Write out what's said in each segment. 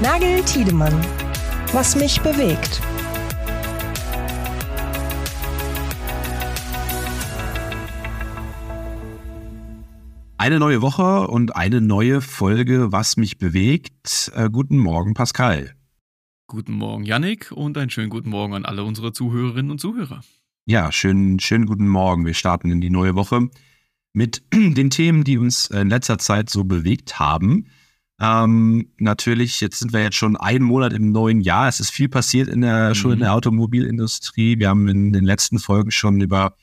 Nagel Tiedemann. Was mich bewegt. Eine neue Woche und eine neue Folge, was mich bewegt. Äh, guten Morgen, Pascal. Guten Morgen, Yannick, und einen schönen guten Morgen an alle unsere Zuhörerinnen und Zuhörer. Ja, schönen, schönen guten Morgen. Wir starten in die neue Woche mit den Themen, die uns in letzter Zeit so bewegt haben. Ähm, natürlich, jetzt sind wir jetzt schon einen Monat im neuen Jahr. Es ist viel passiert in der, mhm. schon in der Automobilindustrie. Wir haben in den letzten Folgen schon über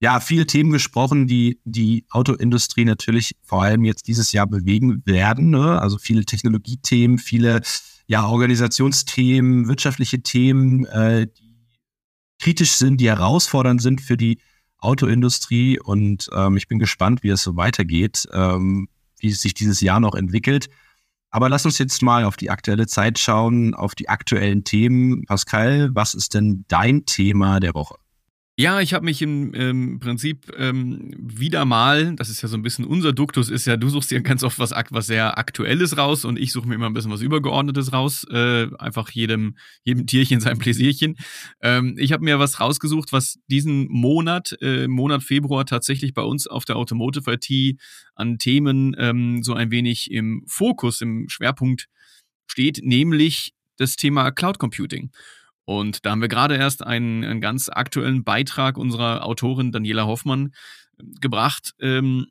ja, viele Themen gesprochen, die die Autoindustrie natürlich vor allem jetzt dieses Jahr bewegen werden. Ne? Also viele Technologiethemen, viele ja, Organisationsthemen, wirtschaftliche Themen, äh, die kritisch sind, die herausfordernd sind für die Autoindustrie. Und ähm, ich bin gespannt, wie es so weitergeht, ähm, wie es sich dieses Jahr noch entwickelt. Aber lass uns jetzt mal auf die aktuelle Zeit schauen, auf die aktuellen Themen. Pascal, was ist denn dein Thema der Woche? Ja, ich habe mich im ähm, Prinzip ähm, wieder mal, das ist ja so ein bisschen unser Duktus, ist ja, du suchst dir ganz oft was, was sehr Aktuelles raus und ich suche mir immer ein bisschen was Übergeordnetes raus. Äh, einfach jedem, jedem Tierchen sein Pläsierchen. Ähm, ich habe mir was rausgesucht, was diesen Monat, äh, Monat Februar tatsächlich bei uns auf der Automotive IT an Themen ähm, so ein wenig im Fokus, im Schwerpunkt steht, nämlich das Thema Cloud Computing. Und da haben wir gerade erst einen, einen ganz aktuellen Beitrag unserer Autorin Daniela Hoffmann ähm, gebracht, ähm,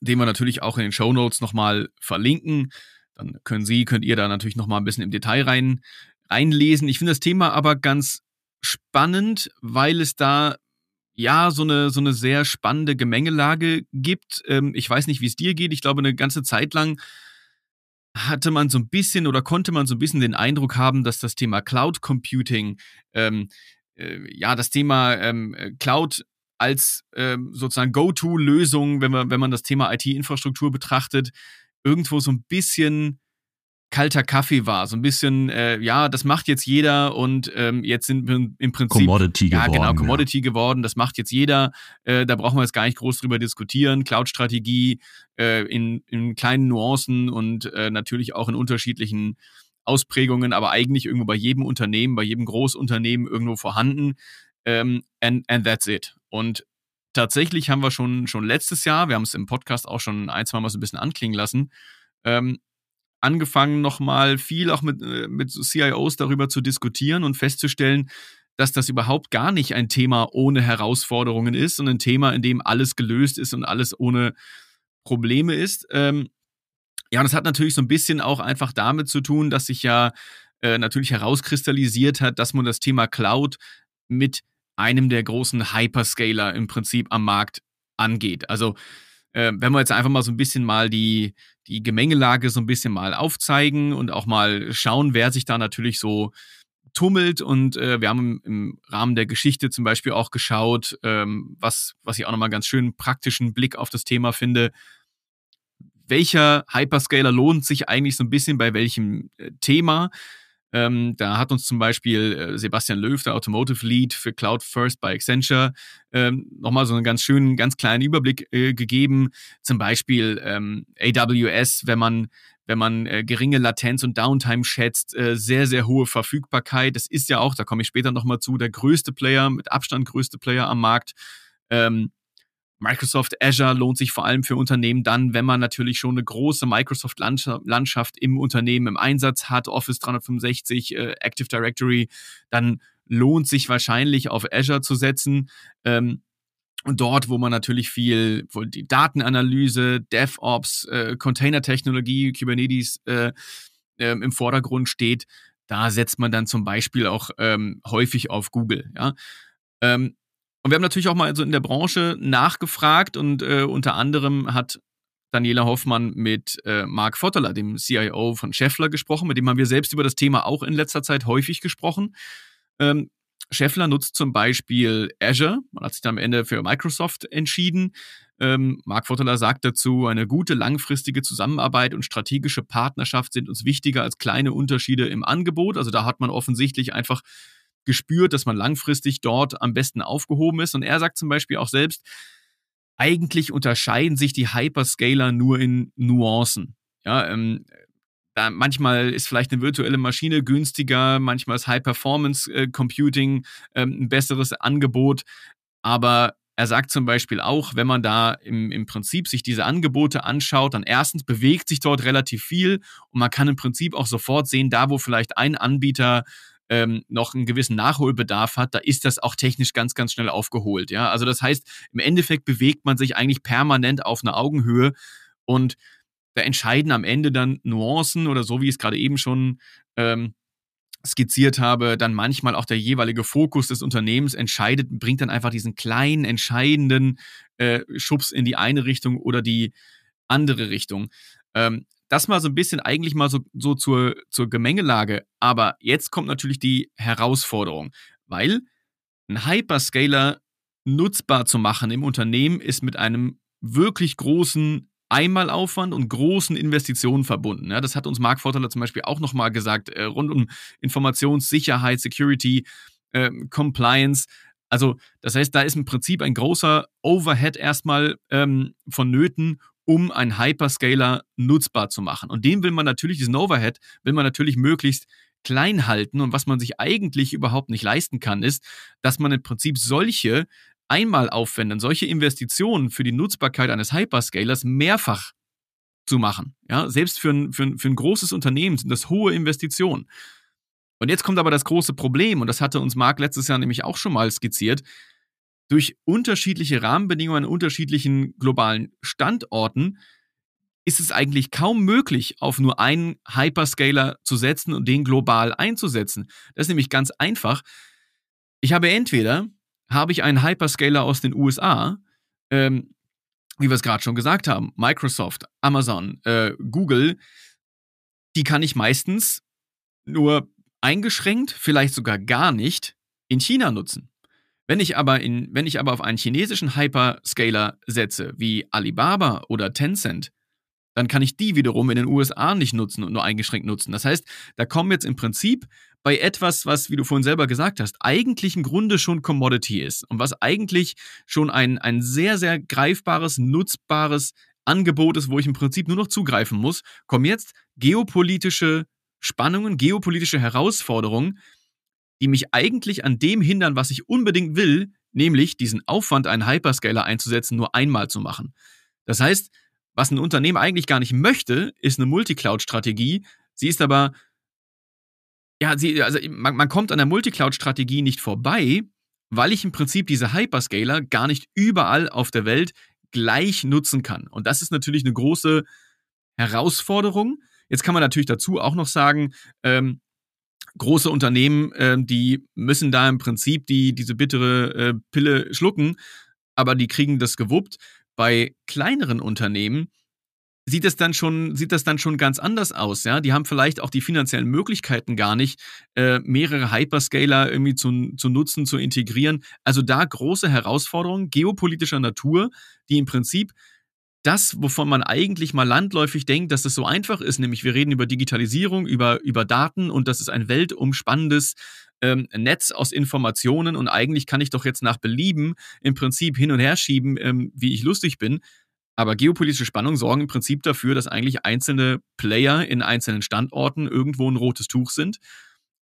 den wir natürlich auch in den Show Notes nochmal verlinken. Dann können Sie, könnt ihr da natürlich nochmal ein bisschen im Detail rein, reinlesen. Ich finde das Thema aber ganz spannend, weil es da ja so eine, so eine sehr spannende Gemengelage gibt. Ähm, ich weiß nicht, wie es dir geht. Ich glaube, eine ganze Zeit lang hatte man so ein bisschen oder konnte man so ein bisschen den Eindruck haben, dass das Thema Cloud Computing, ähm, äh, ja, das Thema ähm, Cloud als ähm, sozusagen Go-To-Lösung, wenn man, wenn man das Thema IT-Infrastruktur betrachtet, irgendwo so ein bisschen kalter Kaffee war. So ein bisschen, äh, ja, das macht jetzt jeder und ähm, jetzt sind wir im Prinzip. Commodity ja, geworden. Genau, Commodity ja. geworden. Das macht jetzt jeder. Äh, da brauchen wir jetzt gar nicht groß drüber diskutieren. Cloud-Strategie äh, in, in kleinen Nuancen und äh, natürlich auch in unterschiedlichen Ausprägungen, aber eigentlich irgendwo bei jedem Unternehmen, bei jedem Großunternehmen irgendwo vorhanden. Ähm, and, and that's it. Und tatsächlich haben wir schon, schon letztes Jahr, wir haben es im Podcast auch schon ein, zwei Mal so ein bisschen anklingen lassen, ähm, angefangen, nochmal viel auch mit, äh, mit CIOs darüber zu diskutieren und festzustellen, dass das überhaupt gar nicht ein Thema ohne Herausforderungen ist und ein Thema, in dem alles gelöst ist und alles ohne Probleme ist. Ähm, ja, und das hat natürlich so ein bisschen auch einfach damit zu tun, dass sich ja äh, natürlich herauskristallisiert hat, dass man das Thema Cloud mit einem der großen Hyperscaler im Prinzip am Markt angeht. Also äh, wenn wir jetzt einfach mal so ein bisschen mal die, die Gemengelage so ein bisschen mal aufzeigen und auch mal schauen, wer sich da natürlich so tummelt. Und äh, wir haben im, Rahmen der Geschichte zum Beispiel auch geschaut, ähm, was, was ich auch nochmal ganz schön praktischen Blick auf das Thema finde. Welcher Hyperscaler lohnt sich eigentlich so ein bisschen bei welchem äh, Thema? Ähm, da hat uns zum Beispiel äh, Sebastian Löw, der Automotive Lead für Cloud First bei Accenture, ähm, nochmal so einen ganz schönen, ganz kleinen Überblick äh, gegeben. Zum Beispiel ähm, AWS, wenn man wenn man äh, geringe Latenz und Downtime schätzt, äh, sehr, sehr hohe Verfügbarkeit. Das ist ja auch, da komme ich später nochmal zu, der größte Player, mit Abstand größte Player am Markt. Ähm, Microsoft Azure lohnt sich vor allem für Unternehmen dann, wenn man natürlich schon eine große Microsoft-Landschaft im Unternehmen im Einsatz hat, Office 365, äh, Active Directory, dann lohnt sich wahrscheinlich auf Azure zu setzen. Ähm, und dort, wo man natürlich viel, wo die Datenanalyse, DevOps, äh, Containertechnologie, Kubernetes äh, äh, im Vordergrund steht, da setzt man dann zum Beispiel auch ähm, häufig auf Google. Ja? Ähm, und wir haben natürlich auch mal so in der Branche nachgefragt und äh, unter anderem hat Daniela Hoffmann mit äh, Mark Votteler, dem CIO von Scheffler, gesprochen. Mit dem haben wir selbst über das Thema auch in letzter Zeit häufig gesprochen. Ähm, Scheffler nutzt zum Beispiel Azure. Man hat sich dann am Ende für Microsoft entschieden. Ähm, Mark Votteler sagt dazu, eine gute langfristige Zusammenarbeit und strategische Partnerschaft sind uns wichtiger als kleine Unterschiede im Angebot. Also da hat man offensichtlich einfach gespürt, dass man langfristig dort am besten aufgehoben ist. Und er sagt zum Beispiel auch selbst, eigentlich unterscheiden sich die Hyperscaler nur in Nuancen. Ja, ähm, da manchmal ist vielleicht eine virtuelle Maschine günstiger, manchmal ist High Performance äh, ähm, ein besseres Angebot. Aber er sagt zum Beispiel auch, wenn man da im, im Prinzip sich diese Angebote anschaut, dann erstens bewegt sich dort relativ viel und man kann im Prinzip auch sofort sehen, da wo vielleicht ein Anbieter ähm, noch einen gewissen Nachholbedarf hat, da ist das auch technisch ganz, ganz schnell aufgeholt. Ja, also das heißt, im Endeffekt bewegt man sich eigentlich permanent auf einer Augenhöhe und da entscheiden am Ende dann Nuancen oder so, wie ich es gerade eben schon ähm, skizziert habe, dann manchmal auch der jeweilige Fokus des Unternehmens entscheidet, bringt dann einfach diesen kleinen, entscheidenden äh, Schubs in die eine Richtung oder die andere Richtung. Ähm, das mal so ein bisschen eigentlich mal so, so zur, zur Gemengelage. Aber jetzt kommt natürlich die Herausforderung, weil ein Hyperscaler nutzbar zu machen im Unternehmen ist mit einem wirklich großen Einmalaufwand und großen Investitionen verbunden. Ja, das hat uns Mark Vorteler zum Beispiel auch nochmal gesagt, äh, rund um Informationssicherheit, Security, äh, Compliance. Also, das heißt, da ist im Prinzip ein großer Overhead erstmal ähm, vonnöten, um einen Hyperscaler nutzbar zu machen. Und den will man natürlich, diesen Overhead, will man natürlich möglichst klein halten. Und was man sich eigentlich überhaupt nicht leisten kann, ist, dass man im Prinzip solche einmal aufwenden, solche Investitionen für die Nutzbarkeit eines Hyperscalers mehrfach zu machen. Ja, selbst für ein, für, ein, für ein großes Unternehmen sind das hohe Investitionen. Und jetzt kommt aber das große Problem, und das hatte uns Marc letztes Jahr nämlich auch schon mal skizziert. Durch unterschiedliche Rahmenbedingungen an unterschiedlichen globalen Standorten ist es eigentlich kaum möglich, auf nur einen Hyperscaler zu setzen und den global einzusetzen. Das ist nämlich ganz einfach. Ich habe entweder habe ich einen Hyperscaler aus den USA, ähm, wie wir es gerade schon gesagt haben, Microsoft, Amazon, äh, Google, die kann ich meistens nur eingeschränkt, vielleicht sogar gar nicht in China nutzen. Wenn ich aber, in, wenn ich aber auf einen chinesischen Hyperscaler setze, wie Alibaba oder Tencent, dann kann ich die wiederum in den USA nicht nutzen und nur eingeschränkt nutzen. Das heißt, da kommen jetzt im Prinzip bei etwas, was, wie du vorhin selber gesagt hast, eigentlich im Grunde schon Commodity ist und was eigentlich schon ein, ein sehr, sehr greifbares, nutzbares Angebot ist, wo ich im Prinzip nur noch zugreifen muss, kommen jetzt geopolitische Spannungen, geopolitische Herausforderungen, die mich eigentlich an dem hindern, was ich unbedingt will, nämlich diesen Aufwand, einen Hyperscaler einzusetzen, nur einmal zu machen. Das heißt, was ein Unternehmen eigentlich gar nicht möchte, ist eine Multicloud-Strategie. Sie ist aber, ja, sie, also man, man kommt an der Multicloud-Strategie nicht vorbei, weil ich im Prinzip diese Hyperscaler gar nicht überall auf der Welt gleich nutzen kann. Und das ist natürlich eine große Herausforderung. Jetzt kann man natürlich dazu auch noch sagen, ähm, große Unternehmen, äh, die müssen da im Prinzip die, diese bittere äh, Pille schlucken, aber die kriegen das gewuppt. Bei kleineren Unternehmen sieht es dann schon, sieht das dann schon ganz anders aus, ja. Die haben vielleicht auch die finanziellen Möglichkeiten gar nicht, äh, mehrere Hyperscaler irgendwie zu, zu nutzen, zu integrieren. Also da große Herausforderungen geopolitischer Natur, die im Prinzip das, wovon man eigentlich mal landläufig denkt, dass es so einfach ist, nämlich wir reden über Digitalisierung, über, über Daten und das ist ein weltumspannendes ähm, Netz aus Informationen und eigentlich kann ich doch jetzt nach Belieben im Prinzip hin und her schieben, ähm, wie ich lustig bin. Aber geopolitische Spannungen sorgen im Prinzip dafür, dass eigentlich einzelne Player in einzelnen Standorten irgendwo ein rotes Tuch sind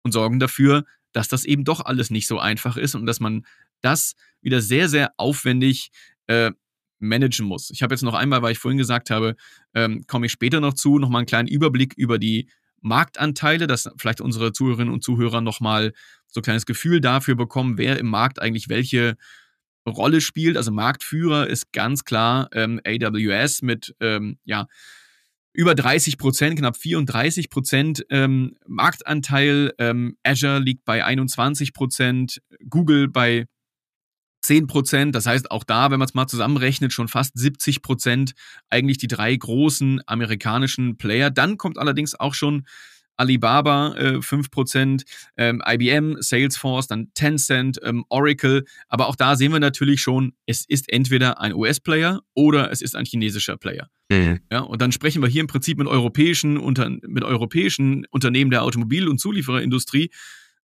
und sorgen dafür, dass das eben doch alles nicht so einfach ist und dass man das wieder sehr, sehr aufwendig äh, managen muss. Ich habe jetzt noch einmal, weil ich vorhin gesagt habe, ähm, komme ich später noch zu, nochmal einen kleinen Überblick über die Marktanteile, dass vielleicht unsere Zuhörerinnen und Zuhörer nochmal so ein kleines Gefühl dafür bekommen, wer im Markt eigentlich welche Rolle spielt. Also Marktführer ist ganz klar ähm, AWS mit ähm, ja, über 30 Prozent, knapp 34 Prozent ähm, Marktanteil. Ähm, Azure liegt bei 21 Prozent, Google bei 10 Prozent. Das heißt, auch da, wenn man es mal zusammenrechnet, schon fast 70 Prozent eigentlich die drei großen amerikanischen Player. Dann kommt allerdings auch schon Alibaba äh, 5%, ähm, IBM, Salesforce, dann Tencent, ähm, Oracle. Aber auch da sehen wir natürlich schon, es ist entweder ein US-Player oder es ist ein chinesischer Player. Mhm. Ja, und dann sprechen wir hier im Prinzip mit europäischen, unter, mit europäischen Unternehmen der Automobil- und Zuliefererindustrie,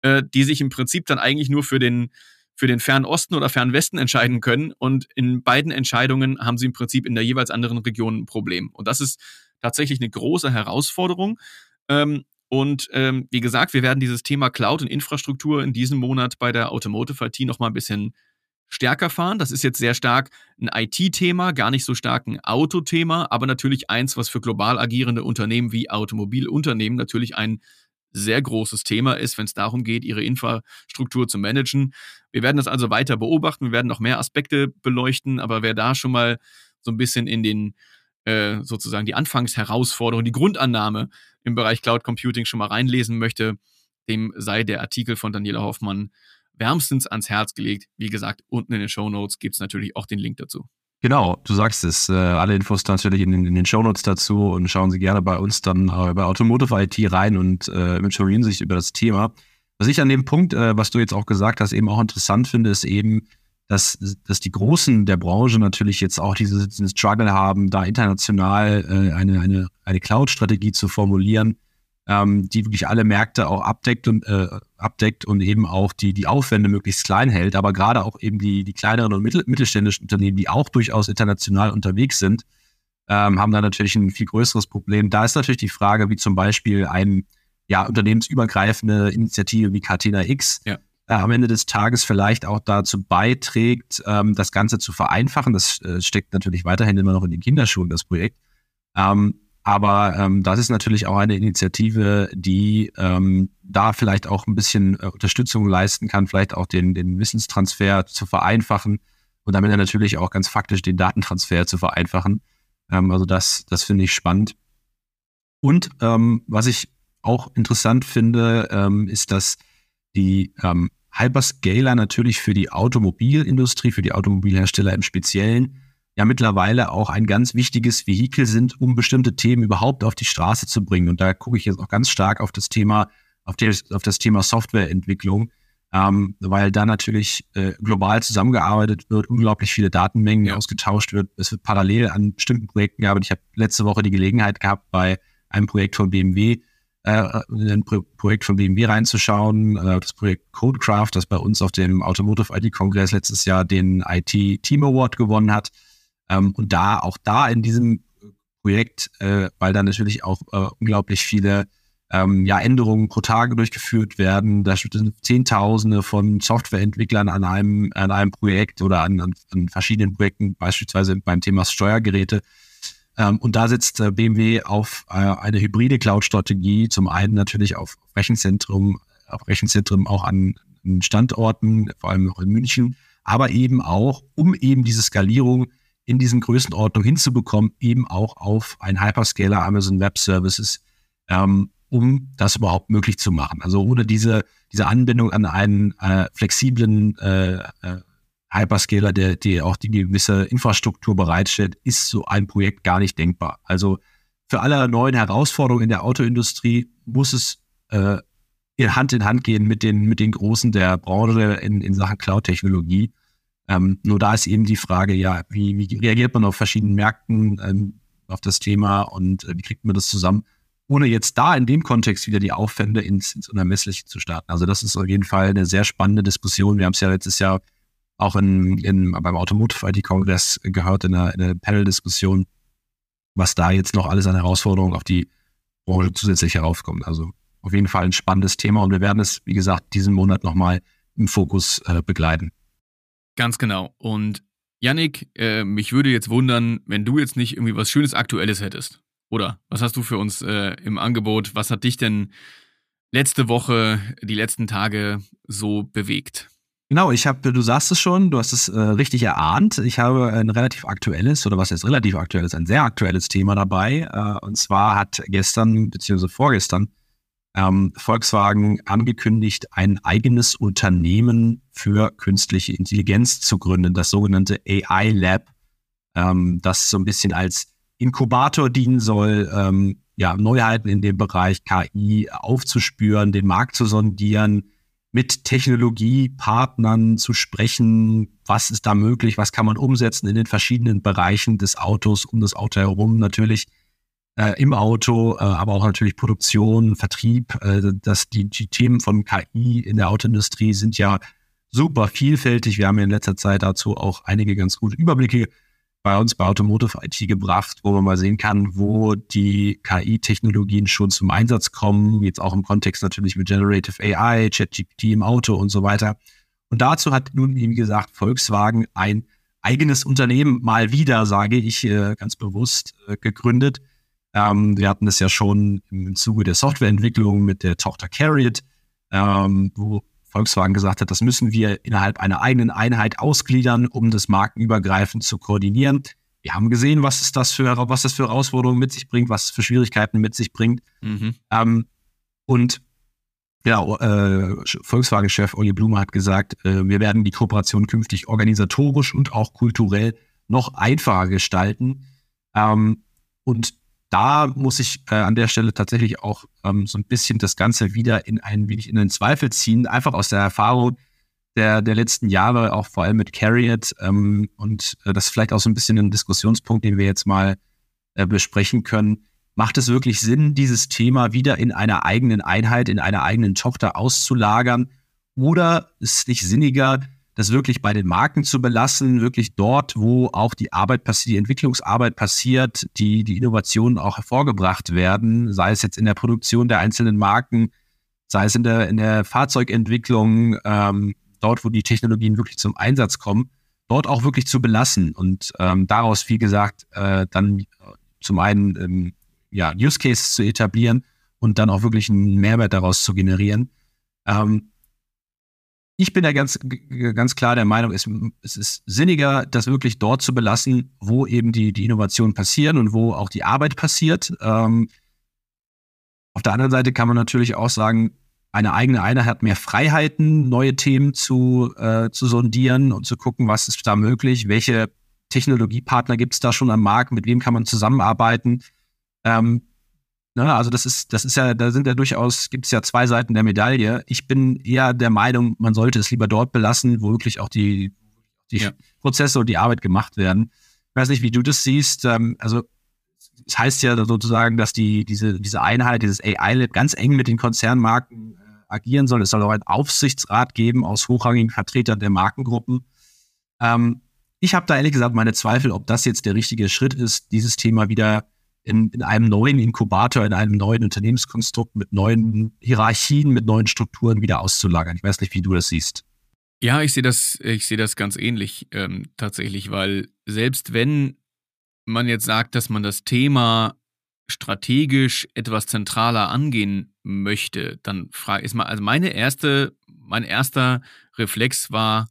äh, die sich im Prinzip dann eigentlich nur für den für den Fernen Osten oder Fernen Westen entscheiden können. Und in beiden Entscheidungen haben sie im Prinzip in der jeweils anderen Region ein Problem. Und das ist tatsächlich eine große Herausforderung. Ähm, und ähm, wie gesagt, wir werden dieses Thema Cloud und Infrastruktur in diesem Monat bei der Automotive IT noch mal ein bisschen stärker fahren. Das ist jetzt sehr stark ein IT-Thema, gar nicht so stark ein Autothema, aber natürlich eins, was für global agierende Unternehmen wie Automobilunternehmen natürlich ein sehr großes Thema ist, wenn es darum geht, ihre Infrastruktur zu managen. Wir werden das also weiter beobachten, wir werden noch mehr Aspekte beleuchten, aber wer da schon mal so ein bisschen in den äh, sozusagen die Anfangsherausforderung, die Grundannahme im Bereich Cloud Computing schon mal reinlesen möchte, dem sei der Artikel von Daniela Hoffmann wärmstens ans Herz gelegt. Wie gesagt, unten in den Show Notes gibt es natürlich auch den Link dazu. Genau, du sagst es. Äh, alle Infos natürlich in, in den Shownotes dazu und schauen Sie gerne bei uns dann äh, bei Automotive IT rein und äh, informieren sich über das Thema. Was ich an dem Punkt, äh, was du jetzt auch gesagt hast, eben auch interessant finde, ist eben, dass, dass die Großen der Branche natürlich jetzt auch diese, diesen Struggle haben, da international äh, eine, eine, eine Cloud-Strategie zu formulieren, ähm, die wirklich alle Märkte auch abdeckt und, äh, abdeckt und eben auch die, die Aufwände möglichst klein hält, aber gerade auch eben die, die kleineren und mittel, mittelständischen Unternehmen, die auch durchaus international unterwegs sind, ähm, haben da natürlich ein viel größeres Problem. Da ist natürlich die Frage, wie zum Beispiel ein ja, unternehmensübergreifende Initiative wie Catena X ja. äh, am Ende des Tages vielleicht auch dazu beiträgt, ähm, das Ganze zu vereinfachen. Das äh, steckt natürlich weiterhin immer noch in den Kinderschuhen, das Projekt. Ähm, aber ähm, das ist natürlich auch eine Initiative, die ähm, da vielleicht auch ein bisschen äh, Unterstützung leisten kann, vielleicht auch den, den Wissenstransfer zu vereinfachen und damit dann natürlich auch ganz faktisch den Datentransfer zu vereinfachen. Ähm, also das, das finde ich spannend. Und ähm, was ich auch interessant finde, ähm, ist, dass die ähm, Hyperscaler natürlich für die Automobilindustrie, für die Automobilhersteller im Speziellen ja mittlerweile auch ein ganz wichtiges Vehikel sind, um bestimmte Themen überhaupt auf die Straße zu bringen. Und da gucke ich jetzt auch ganz stark auf das Thema, auf, das, auf das Thema Softwareentwicklung, ähm, weil da natürlich äh, global zusammengearbeitet wird, unglaublich viele Datenmengen ja. ausgetauscht wird. Es wird parallel an bestimmten Projekten gearbeitet. Ich habe letzte Woche die Gelegenheit gehabt, bei einem Projekt von BMW äh, in ein Pro Projekt von BMW reinzuschauen, äh, das Projekt Codecraft, das bei uns auf dem Automotive IT-Kongress letztes Jahr den IT Team Award gewonnen hat. Ähm, und da, auch da in diesem Projekt, äh, weil da natürlich auch äh, unglaublich viele ähm, ja, Änderungen pro Tage durchgeführt werden. Da sind Zehntausende von Softwareentwicklern an einem, an einem Projekt oder an, an, verschiedenen Projekten, beispielsweise beim Thema Steuergeräte. Ähm, und da setzt äh, BMW auf äh, eine hybride Cloud-Strategie, zum einen natürlich auf Rechenzentrum, auf Rechenzentren auch an, an Standorten, vor allem auch in München, aber eben auch, um eben diese Skalierung in diesen Größenordnung hinzubekommen, eben auch auf ein Hyperscaler Amazon Web Services, ähm, um das überhaupt möglich zu machen. Also ohne diese, diese Anbindung an einen äh, flexiblen äh, äh, Hyperscaler, der, der auch die gewisse Infrastruktur bereitstellt, ist so ein Projekt gar nicht denkbar. Also für alle neuen Herausforderungen in der Autoindustrie muss es äh, Hand in Hand gehen mit den, mit den Großen der Branche in, in Sachen Cloud-Technologie. Ähm, nur da ist eben die Frage, ja, wie, wie reagiert man auf verschiedenen Märkten ähm, auf das Thema und äh, wie kriegt man das zusammen, ohne jetzt da in dem Kontext wieder die Aufwände ins, ins Unermessliche zu starten. Also das ist auf jeden Fall eine sehr spannende Diskussion. Wir haben es ja letztes Jahr auch in, in, beim Automotive IT-Kongress gehört, in einer, in einer Panel-Diskussion, was da jetzt noch alles an Herausforderungen auf die Branche zusätzlich heraufkommt. Also auf jeden Fall ein spannendes Thema und wir werden es, wie gesagt, diesen Monat nochmal im Fokus äh, begleiten. Ganz genau. Und Yannick, äh, mich würde jetzt wundern, wenn du jetzt nicht irgendwie was Schönes Aktuelles hättest. Oder was hast du für uns äh, im Angebot? Was hat dich denn letzte Woche, die letzten Tage so bewegt? Genau, ich habe, du sagst es schon, du hast es äh, richtig erahnt. Ich habe ein relativ aktuelles, oder was jetzt relativ aktuelles, ein sehr aktuelles Thema dabei. Äh, und zwar hat gestern, beziehungsweise vorgestern, ähm, Volkswagen angekündigt, ein eigenes Unternehmen für künstliche Intelligenz zu gründen, das sogenannte AI Lab, ähm, das so ein bisschen als Inkubator dienen soll, ähm, ja, Neuheiten in dem Bereich KI aufzuspüren, den Markt zu sondieren, mit Technologiepartnern zu sprechen, was ist da möglich, was kann man umsetzen in den verschiedenen Bereichen des Autos, um das Auto herum? Natürlich äh, im Auto, äh, aber auch natürlich Produktion, Vertrieb. Äh, dass die, die Themen von KI in der Autoindustrie sind ja super vielfältig. Wir haben in letzter Zeit dazu auch einige ganz gute Überblicke bei uns bei Automotive IT gebracht, wo man mal sehen kann, wo die KI-Technologien schon zum Einsatz kommen, jetzt auch im Kontext natürlich mit Generative AI, ChatGPT im Auto und so weiter. Und dazu hat nun, wie gesagt, Volkswagen ein eigenes Unternehmen mal wieder, sage ich äh, ganz bewusst, äh, gegründet. Ähm, wir hatten es ja schon im Zuge der Softwareentwicklung mit der Tochter Carriot, ähm, wo Volkswagen gesagt hat, das müssen wir innerhalb einer eigenen Einheit ausgliedern, um das markenübergreifend zu koordinieren. Wir haben gesehen, was es das für, was das für Herausforderungen mit sich bringt, was es für Schwierigkeiten mit sich bringt. Mhm. Ähm, und ja, äh, Volkswagen-Chef Olli Blume hat gesagt, äh, wir werden die Kooperation künftig organisatorisch und auch kulturell noch einfacher gestalten. Ähm, und da muss ich äh, an der Stelle tatsächlich auch ähm, so ein bisschen das Ganze wieder in ein wenig in den Zweifel ziehen, einfach aus der Erfahrung der, der letzten Jahre, auch vor allem mit Carriot. Ähm, und äh, das ist vielleicht auch so ein bisschen ein Diskussionspunkt, den wir jetzt mal äh, besprechen können Macht es wirklich Sinn, dieses Thema wieder in einer eigenen Einheit, in einer eigenen Tochter auszulagern? Oder ist es nicht sinniger, das wirklich bei den Marken zu belassen, wirklich dort, wo auch die Arbeit passiert, die Entwicklungsarbeit passiert, die, die Innovationen auch hervorgebracht werden, sei es jetzt in der Produktion der einzelnen Marken, sei es in der, in der Fahrzeugentwicklung, ähm, dort, wo die Technologien wirklich zum Einsatz kommen, dort auch wirklich zu belassen und ähm, daraus, wie gesagt, äh, dann zum einen ähm, ja, Use Cases zu etablieren und dann auch wirklich einen Mehrwert daraus zu generieren. Ähm, ich bin da ganz, ganz klar der Meinung, es, es, ist sinniger, das wirklich dort zu belassen, wo eben die, die Innovationen passieren und wo auch die Arbeit passiert. Ähm, auf der anderen Seite kann man natürlich auch sagen, eine eigene Einheit hat mehr Freiheiten, neue Themen zu, äh, zu sondieren und zu gucken, was ist da möglich, welche Technologiepartner gibt es da schon am Markt, mit wem kann man zusammenarbeiten. Ähm, na, also das ist, das ist ja, da sind ja durchaus, gibt es ja zwei Seiten der Medaille. Ich bin eher der Meinung, man sollte es lieber dort belassen, wo wirklich auch die, die ja. Prozesse und die Arbeit gemacht werden. Ich weiß nicht, wie du das siehst. Ähm, also es heißt ja sozusagen, dass die, diese, diese Einheit, dieses AI-Lab ganz eng mit den Konzernmarken äh, agieren soll. Es soll auch einen Aufsichtsrat geben aus hochrangigen Vertretern der Markengruppen. Ähm, ich habe da ehrlich gesagt meine Zweifel, ob das jetzt der richtige Schritt ist, dieses Thema wieder in, in einem neuen Inkubator, in einem neuen Unternehmenskonstrukt mit neuen Hierarchien, mit neuen Strukturen wieder auszulagern. Ich weiß nicht, wie du das siehst. Ja, ich sehe das, ich sehe das ganz ähnlich ähm, tatsächlich, weil selbst wenn man jetzt sagt, dass man das Thema strategisch etwas zentraler angehen möchte, dann frage ich mal, also meine erste, mein erster Reflex war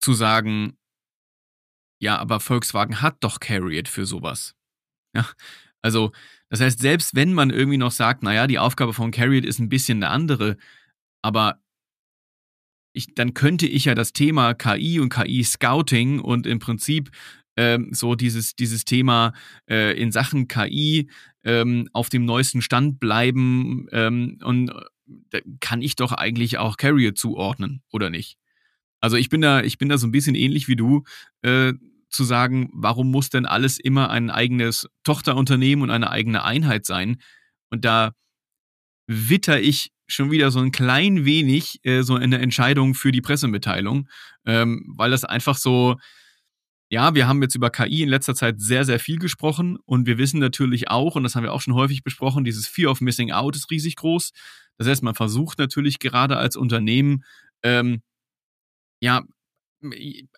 zu sagen, ja, aber Volkswagen hat doch Carriot für sowas. Ja, also das heißt, selbst wenn man irgendwie noch sagt, naja, die Aufgabe von Carriot ist ein bisschen eine andere, aber ich, dann könnte ich ja das Thema KI und KI-Scouting und im Prinzip ähm, so dieses, dieses Thema äh, in Sachen KI ähm, auf dem neuesten Stand bleiben ähm, und äh, kann ich doch eigentlich auch Carrier zuordnen, oder nicht? Also ich bin da, ich bin da so ein bisschen ähnlich wie du. Äh, zu sagen, warum muss denn alles immer ein eigenes Tochterunternehmen und eine eigene Einheit sein? Und da witter ich schon wieder so ein klein wenig äh, so eine Entscheidung für die Pressemitteilung, ähm, weil das einfach so, ja, wir haben jetzt über KI in letzter Zeit sehr, sehr viel gesprochen und wir wissen natürlich auch, und das haben wir auch schon häufig besprochen, dieses Fear of Missing Out ist riesig groß. Das heißt, man versucht natürlich gerade als Unternehmen, ähm, ja,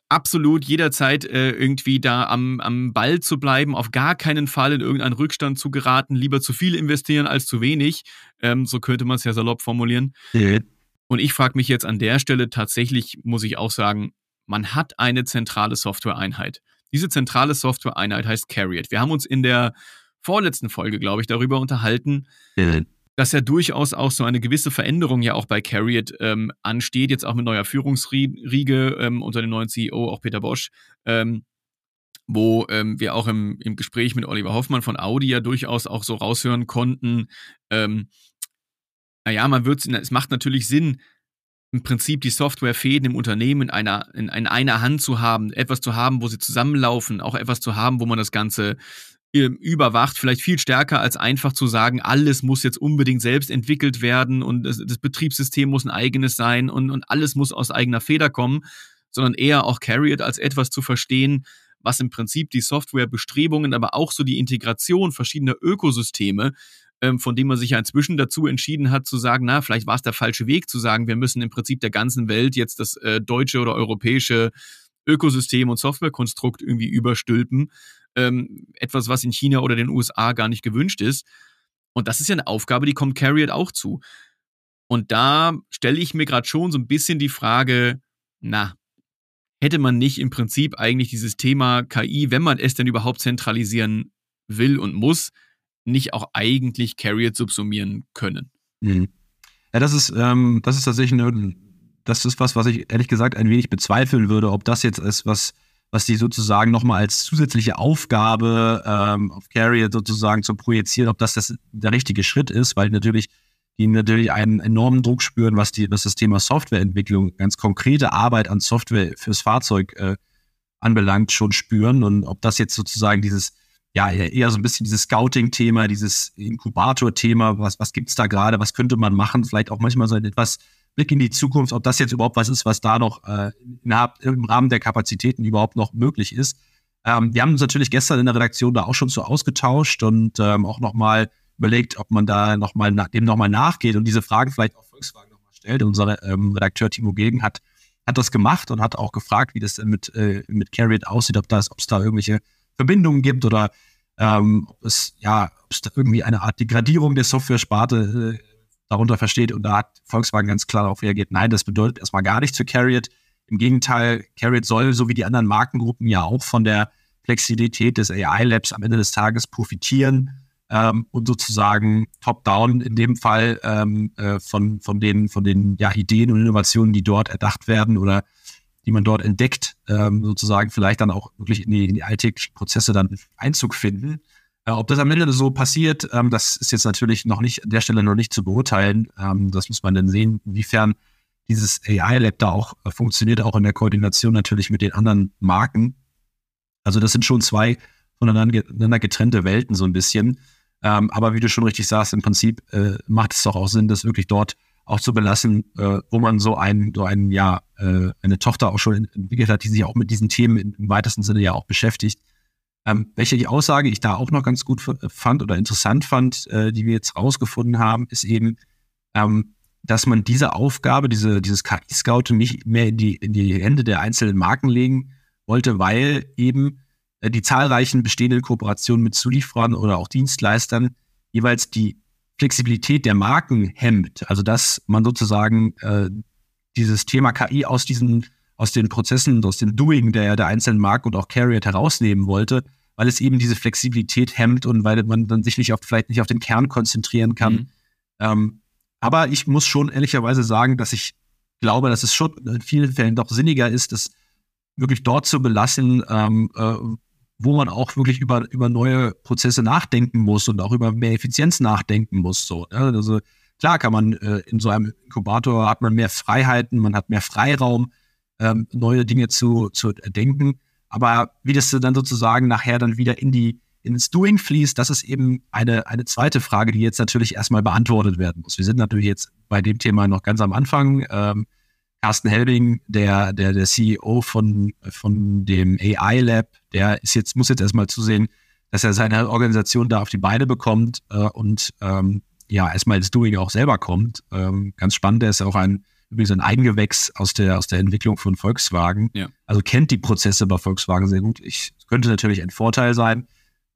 absolut jederzeit äh, irgendwie da am, am Ball zu bleiben, auf gar keinen Fall in irgendeinen Rückstand zu geraten, lieber zu viel investieren als zu wenig. Ähm, so könnte man es ja salopp formulieren. Ja. Und ich frage mich jetzt an der Stelle tatsächlich, muss ich auch sagen, man hat eine zentrale Software-Einheit. Diese zentrale Software-Einheit heißt Carriot. Wir haben uns in der vorletzten Folge, glaube ich, darüber unterhalten, ja dass ja durchaus auch so eine gewisse Veränderung ja auch bei Carriot ähm, ansteht, jetzt auch mit neuer Führungsriege ähm, unter dem neuen CEO, auch Peter Bosch, ähm, wo ähm, wir auch im, im Gespräch mit Oliver Hoffmann von Audi ja durchaus auch so raushören konnten, ähm, naja, man wird es macht natürlich Sinn, im Prinzip die Softwarefäden im Unternehmen in einer, in, in einer Hand zu haben, etwas zu haben, wo sie zusammenlaufen, auch etwas zu haben, wo man das Ganze überwacht, vielleicht viel stärker als einfach zu sagen, alles muss jetzt unbedingt selbst entwickelt werden und das, das Betriebssystem muss ein eigenes sein und, und alles muss aus eigener Feder kommen, sondern eher auch Carriot als etwas zu verstehen, was im Prinzip die Softwarebestrebungen, aber auch so die Integration verschiedener Ökosysteme, ähm, von dem man sich ja inzwischen dazu entschieden hat zu sagen, na, vielleicht war es der falsche Weg zu sagen, wir müssen im Prinzip der ganzen Welt jetzt das äh, deutsche oder europäische Ökosystem und Softwarekonstrukt irgendwie überstülpen. Ähm, etwas, was in China oder den USA gar nicht gewünscht ist. Und das ist ja eine Aufgabe, die kommt Carriot auch zu. Und da stelle ich mir gerade schon so ein bisschen die Frage, na, hätte man nicht im Prinzip eigentlich dieses Thema KI, wenn man es denn überhaupt zentralisieren will und muss, nicht auch eigentlich Carriot subsumieren können? Mhm. Ja, das ist, ähm, das ist tatsächlich eine, das ist was, was ich ehrlich gesagt ein wenig bezweifeln würde, ob das jetzt ist, was, was die sozusagen nochmal als zusätzliche Aufgabe ähm, auf Carrier sozusagen zu projizieren, ob das, das der richtige Schritt ist, weil natürlich die natürlich einen enormen Druck spüren, was, die, was das Thema Softwareentwicklung, ganz konkrete Arbeit an Software fürs Fahrzeug äh, anbelangt, schon spüren. Und ob das jetzt sozusagen dieses, ja, eher so ein bisschen dieses Scouting-Thema, dieses Inkubator-Thema, was, was gibt's da gerade, was könnte man machen, vielleicht auch manchmal so ein etwas Blick in die Zukunft, ob das jetzt überhaupt was ist, was da noch äh, im Rahmen der Kapazitäten überhaupt noch möglich ist. Ähm, wir haben uns natürlich gestern in der Redaktion da auch schon so ausgetauscht und ähm, auch nochmal überlegt, ob man da nochmal dem nochmal nachgeht und diese Fragen vielleicht auch Volkswagen nochmal stellt. Unser ähm, Redakteur Timo Gegen hat, hat das gemacht und hat auch gefragt, wie das denn mit, äh, mit Carriot aussieht, ob ob es da irgendwelche Verbindungen gibt oder ähm, ob es ja, ob es da irgendwie eine Art Degradierung der Software-Sparte äh, darunter versteht. Und da hat Volkswagen ganz klar darauf reagiert, nein, das bedeutet erstmal gar nichts für Carriot. Im Gegenteil, Carriot soll, so wie die anderen Markengruppen, ja auch von der Flexibilität des AI-Labs am Ende des Tages profitieren ähm, und sozusagen top-down in dem Fall ähm, äh, von, von den, von den ja, Ideen und Innovationen, die dort erdacht werden oder die man dort entdeckt, ähm, sozusagen vielleicht dann auch wirklich in die, in die alltäglichen Prozesse dann Einzug finden. Äh, ob das am Ende so passiert, ähm, das ist jetzt natürlich noch nicht an der Stelle noch nicht zu beurteilen. Ähm, das muss man dann sehen, inwiefern dieses AI-Lab da auch äh, funktioniert, auch in der Koordination natürlich mit den anderen Marken. Also das sind schon zwei voneinander getrennte Welten so ein bisschen. Ähm, aber wie du schon richtig sagst, im Prinzip äh, macht es doch auch Sinn, das wirklich dort auch zu belassen, äh, wo man so ein, so ein, ja, äh, eine Tochter auch schon entwickelt hat, die sich auch mit diesen Themen im weitesten Sinne ja auch beschäftigt. Ähm, welche die Aussage ich da auch noch ganz gut fand oder interessant fand, äh, die wir jetzt rausgefunden haben, ist eben, ähm, dass man diese Aufgabe, diese, dieses KI-Scouting nicht mehr in die, in die Hände der einzelnen Marken legen wollte, weil eben äh, die zahlreichen bestehenden Kooperationen mit Zulieferern oder auch Dienstleistern jeweils die Flexibilität der Marken hemmt. Also dass man sozusagen äh, dieses Thema KI aus diesen aus den Prozessen, aus dem Doing der, der einzelnen Marken und auch Carrier herausnehmen wollte, weil es eben diese Flexibilität hemmt und weil man dann sich nicht auf, vielleicht nicht auf den Kern konzentrieren kann. Mhm. Ähm, aber ich muss schon ehrlicherweise sagen, dass ich glaube, dass es schon in vielen Fällen doch sinniger ist, das wirklich dort zu belassen, ähm, äh, wo man auch wirklich über, über neue Prozesse nachdenken muss und auch über mehr Effizienz nachdenken muss. So, ne? Also klar kann man äh, in so einem Inkubator hat man mehr Freiheiten, man hat mehr Freiraum, ähm, neue Dinge zu, zu denken. Aber wie das dann sozusagen nachher dann wieder in die, ins Doing fließt, das ist eben eine, eine zweite Frage, die jetzt natürlich erstmal beantwortet werden muss. Wir sind natürlich jetzt bei dem Thema noch ganz am Anfang. Ähm, Carsten Helbing, der, der, der CEO von, von dem AI Lab, der ist jetzt, muss jetzt erstmal zusehen, dass er seine Organisation da auf die Beine bekommt äh, und ähm, ja, erstmal ins Doing auch selber kommt. Ähm, ganz spannend, der ist auch ein übrigens ein Eigengewächs aus der, aus der Entwicklung von Volkswagen. Ja. Also kennt die Prozesse bei Volkswagen sehr gut. Ich könnte natürlich ein Vorteil sein,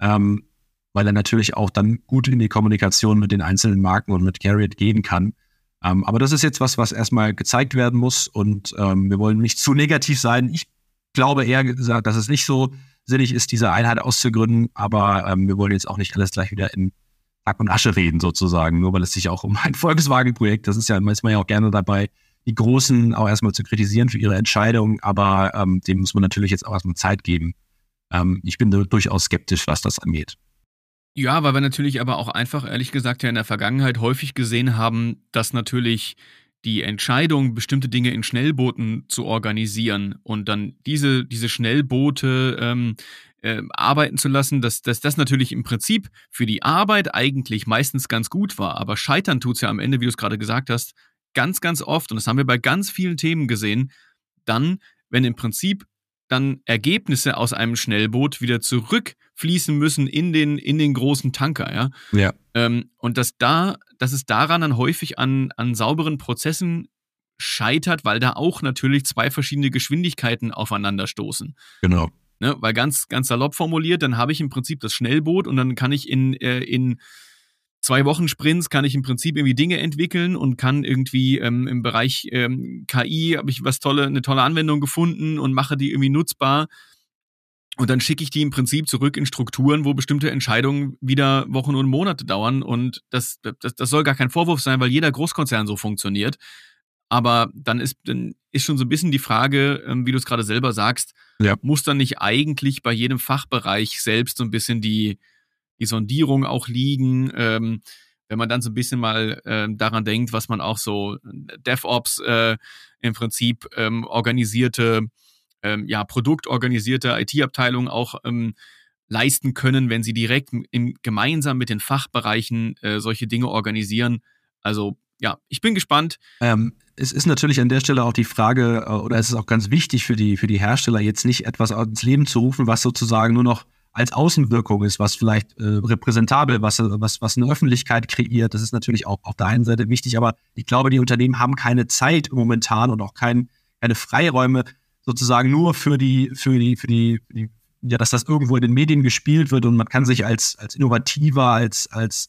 ähm, weil er natürlich auch dann gut in die Kommunikation mit den einzelnen Marken und mit Carriot gehen kann. Ähm, aber das ist jetzt was, was erstmal gezeigt werden muss und ähm, wir wollen nicht zu negativ sein. Ich glaube eher gesagt, dass es nicht so sinnig ist, diese Einheit auszugründen, aber ähm, wir wollen jetzt auch nicht alles gleich wieder in Hack und Asche reden sozusagen, nur weil es sich auch um ein Volkswagen-Projekt, das ist ja, ist ja auch gerne dabei, die Großen auch erstmal zu kritisieren für ihre Entscheidung, aber ähm, dem muss man natürlich jetzt auch erstmal Zeit geben. Ähm, ich bin durchaus skeptisch, was das angeht. Ja, weil wir natürlich aber auch einfach, ehrlich gesagt, ja in der Vergangenheit häufig gesehen haben, dass natürlich die Entscheidung, bestimmte Dinge in Schnellbooten zu organisieren und dann diese, diese Schnellboote ähm, äh, arbeiten zu lassen, dass, dass das natürlich im Prinzip für die Arbeit eigentlich meistens ganz gut war. Aber scheitern tut es ja am Ende, wie du es gerade gesagt hast, ganz, ganz oft, und das haben wir bei ganz vielen Themen gesehen, dann, wenn im Prinzip dann Ergebnisse aus einem Schnellboot wieder zurückfließen müssen in den, in den großen Tanker, ja. Ja. Ähm, und dass da, dass es daran dann häufig an, an sauberen Prozessen scheitert, weil da auch natürlich zwei verschiedene Geschwindigkeiten aufeinander stoßen. Genau. Ne? Weil ganz, ganz salopp formuliert, dann habe ich im Prinzip das Schnellboot und dann kann ich in, äh, in zwei Wochen Sprints kann ich im Prinzip irgendwie Dinge entwickeln und kann irgendwie ähm, im Bereich ähm, KI habe ich was tolle, eine tolle Anwendung gefunden und mache die irgendwie nutzbar. Und dann schicke ich die im Prinzip zurück in Strukturen, wo bestimmte Entscheidungen wieder Wochen und Monate dauern. Und das, das, das soll gar kein Vorwurf sein, weil jeder Großkonzern so funktioniert. Aber dann ist, dann ist schon so ein bisschen die Frage, ähm, wie du es gerade selber sagst, Ja. muss dann nicht eigentlich bei jedem Fachbereich selbst so ein bisschen die, die Sondierung auch liegen? Ähm, wenn man dann so ein bisschen mal ähm, daran denkt, was man auch so DevOps äh, im Prinzip ähm, organisierte, ähm, ja, produktorganisierte IT-Abteilungen auch ähm, leisten können, wenn sie direkt im, gemeinsam mit den Fachbereichen äh, solche Dinge organisieren. Also ja, ich bin gespannt. Ähm, es ist natürlich an der Stelle auch die Frage, äh, oder es ist auch ganz wichtig für die, für die Hersteller, jetzt nicht etwas ins Leben zu rufen, was sozusagen nur noch als Außenwirkung ist, was vielleicht äh, repräsentabel, was, was, was eine Öffentlichkeit kreiert. Das ist natürlich auch auf der einen Seite wichtig, aber ich glaube, die Unternehmen haben keine Zeit momentan und auch kein, keine Freiräume sozusagen nur für die, für die, für die, für die, ja, dass das irgendwo in den Medien gespielt wird und man kann sich als, als innovativer, als, als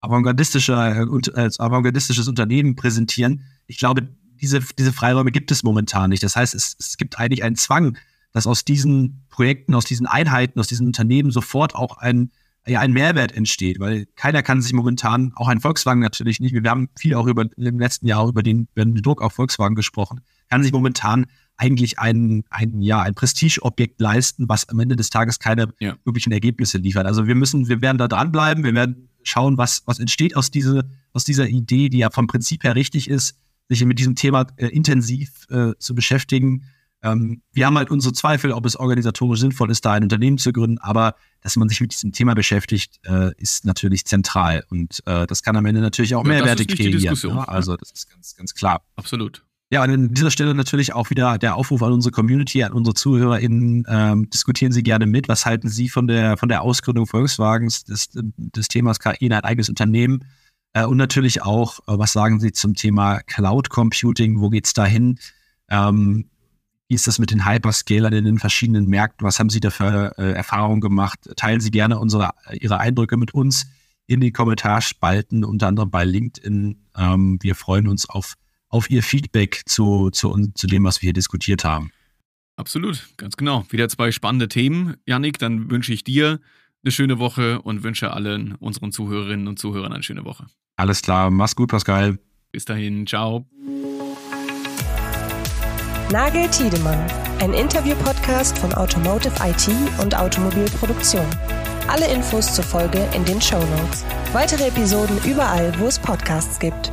avantgardistischer, äh, als avantgardistisches Unternehmen präsentieren. Ich glaube, diese, diese Freiräume gibt es momentan nicht. Das heißt, es, es gibt eigentlich einen Zwang, dass aus diesen Projekten, aus diesen Einheiten, aus diesen Unternehmen sofort auch ein, ja, ein Mehrwert entsteht, weil keiner kann sich momentan, auch ein Volkswagen natürlich nicht, wir haben viel auch über im letzten Jahr auch über den, über den Druck auf Volkswagen gesprochen, kann sich momentan eigentlich ein, ein, ja, ein Prestigeobjekt leisten, was am Ende des Tages keine Ja. wirklichen Ergebnisse liefert. Also wir müssen, wir werden da dranbleiben, wir werden schauen, was, was entsteht aus, diese, aus dieser Idee, die ja vom Prinzip her richtig ist, sich mit diesem Thema äh, intensiv äh, zu beschäftigen. Ähm, wir haben halt unsere Zweifel, ob es organisatorisch sinnvoll ist, da ein Unternehmen zu gründen, aber dass man sich mit diesem Thema beschäftigt, äh, ist natürlich zentral und äh, das kann am Ende natürlich auch Ja, Mehrwerte kreieren. Ja? Also das ist ganz, ganz klar. Absolut. Ja, und an dieser Stelle natürlich auch wieder der Aufruf an unsere Community, an unsere ZuhörerInnen. Ähm, diskutieren Sie gerne mit. Was halten Sie von der, von der Ausgründung Volkswagens, des, des Themas KI in ein eigenes Unternehmen? Äh, und natürlich auch, äh, was sagen Sie zum Thema Cloud Computing? Wo geht's dahin? Ähm, wie ist das mit den Hyperscalern in den verschiedenen Märkten? Was haben Sie da für äh, Erfahrungen gemacht? Teilen Sie gerne unsere, Ihre Eindrücke mit uns in den Kommentarspalten, unter anderem bei LinkedIn. Ähm, wir freuen uns auf auf Ihr Feedback zu, zu, zu dem, was wir hier diskutiert haben. Absolut, ganz genau. Wieder zwei spannende Themen. Yannick, dann wünsche ich dir eine schöne Woche und wünsche allen unseren Zuhörerinnen und Zuhörern eine schöne Woche. Alles klar, mach's gut, Pascal. Bis dahin, ciao. Nagel Tiedemann, ein Interview-Podcast von Automotive IT und Automobilproduktion. Alle Infos zur Folge in den Show Notes. Weitere Episoden überall, wo es Podcasts gibt.